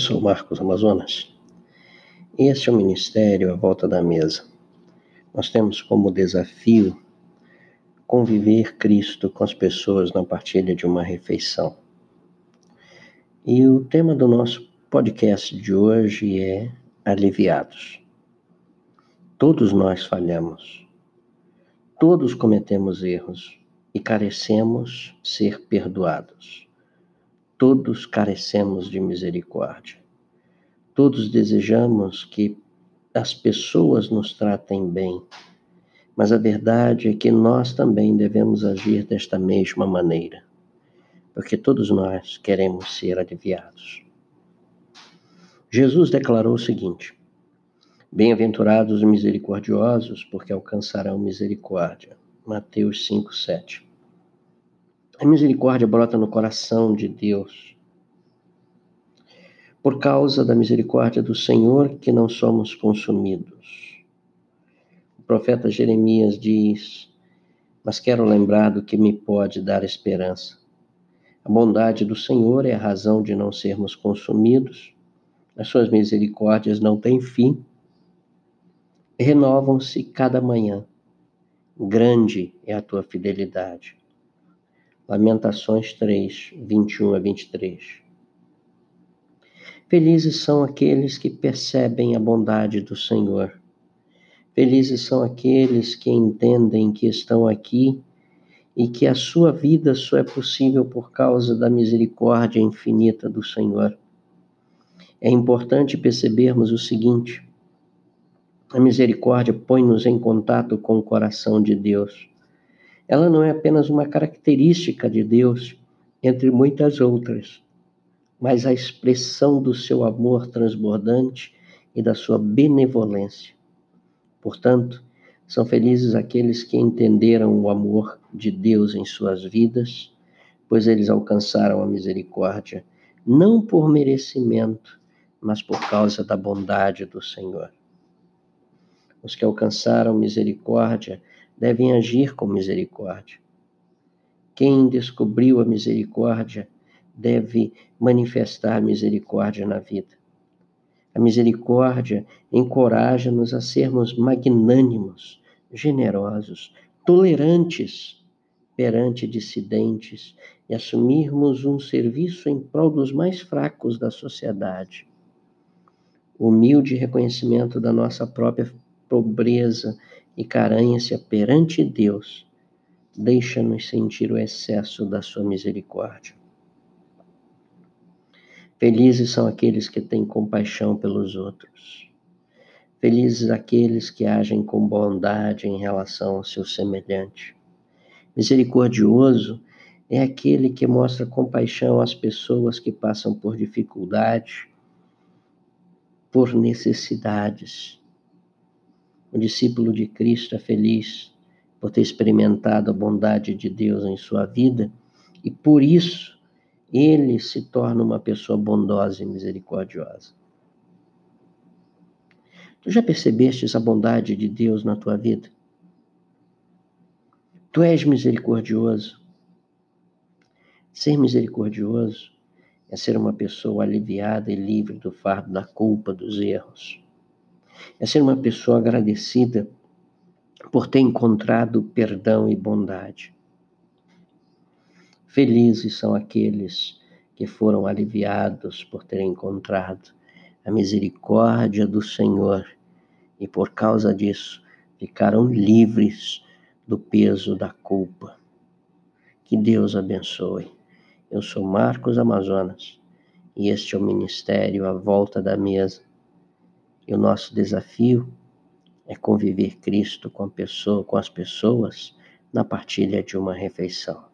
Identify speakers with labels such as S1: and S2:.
S1: Sou Marcos Amazonas. Este é o Ministério à Volta da Mesa. Nós temos como desafio conviver Cristo com as pessoas na partilha de uma refeição. E o tema do nosso podcast de hoje é Aliviados. Todos nós falhamos. Todos cometemos erros e carecemos ser perdoados. Todos carecemos de misericórdia. Todos desejamos que as pessoas nos tratem bem, mas a verdade é que nós também devemos agir desta mesma maneira, porque todos nós queremos ser aliviados. Jesus declarou o seguinte: Bem-aventurados os misericordiosos, porque alcançarão misericórdia. Mateus 5, 7. A misericórdia brota no coração de Deus. Por causa da misericórdia do Senhor que não somos consumidos. O profeta Jeremias diz: Mas quero lembrar do que me pode dar esperança. A bondade do Senhor é a razão de não sermos consumidos. As suas misericórdias não têm fim. Renovam-se cada manhã. Grande é a tua fidelidade. Lamentações 3, 21 a 23. Felizes são aqueles que percebem a bondade do Senhor. Felizes são aqueles que entendem que estão aqui e que a sua vida só é possível por causa da misericórdia infinita do Senhor. É importante percebermos o seguinte: a misericórdia põe-nos em contato com o coração de Deus ela não é apenas uma característica de Deus, entre muitas outras, mas a expressão do seu amor transbordante e da sua benevolência. Portanto, são felizes aqueles que entenderam o amor de Deus em suas vidas, pois eles alcançaram a misericórdia, não por merecimento, mas por causa da bondade do Senhor. Os que alcançaram misericórdia devem agir com misericórdia. Quem descobriu a misericórdia deve manifestar misericórdia na vida. A misericórdia encoraja-nos a sermos magnânimos, generosos, tolerantes perante dissidentes e assumirmos um serviço em prol dos mais fracos da sociedade. O humilde reconhecimento da nossa própria pobreza e carência perante Deus, deixa-nos sentir o excesso da sua misericórdia. Felizes são aqueles que têm compaixão pelos outros. Felizes aqueles que agem com bondade em relação ao seu semelhante. Misericordioso é aquele que mostra compaixão às pessoas que passam por dificuldade, por necessidades o discípulo de Cristo é feliz por ter experimentado a bondade de Deus em sua vida e por isso ele se torna uma pessoa bondosa e misericordiosa. Tu já percebeste a bondade de Deus na tua vida? Tu és misericordioso. Ser misericordioso é ser uma pessoa aliviada e livre do fardo da culpa, dos erros é ser uma pessoa agradecida por ter encontrado perdão e bondade. Felizes são aqueles que foram aliviados por terem encontrado a misericórdia do Senhor e por causa disso ficaram livres do peso da culpa. Que Deus abençoe. Eu sou Marcos Amazonas e este é o Ministério à Volta da Mesa e o nosso desafio é conviver Cristo com pessoa, com as pessoas na partilha de uma refeição.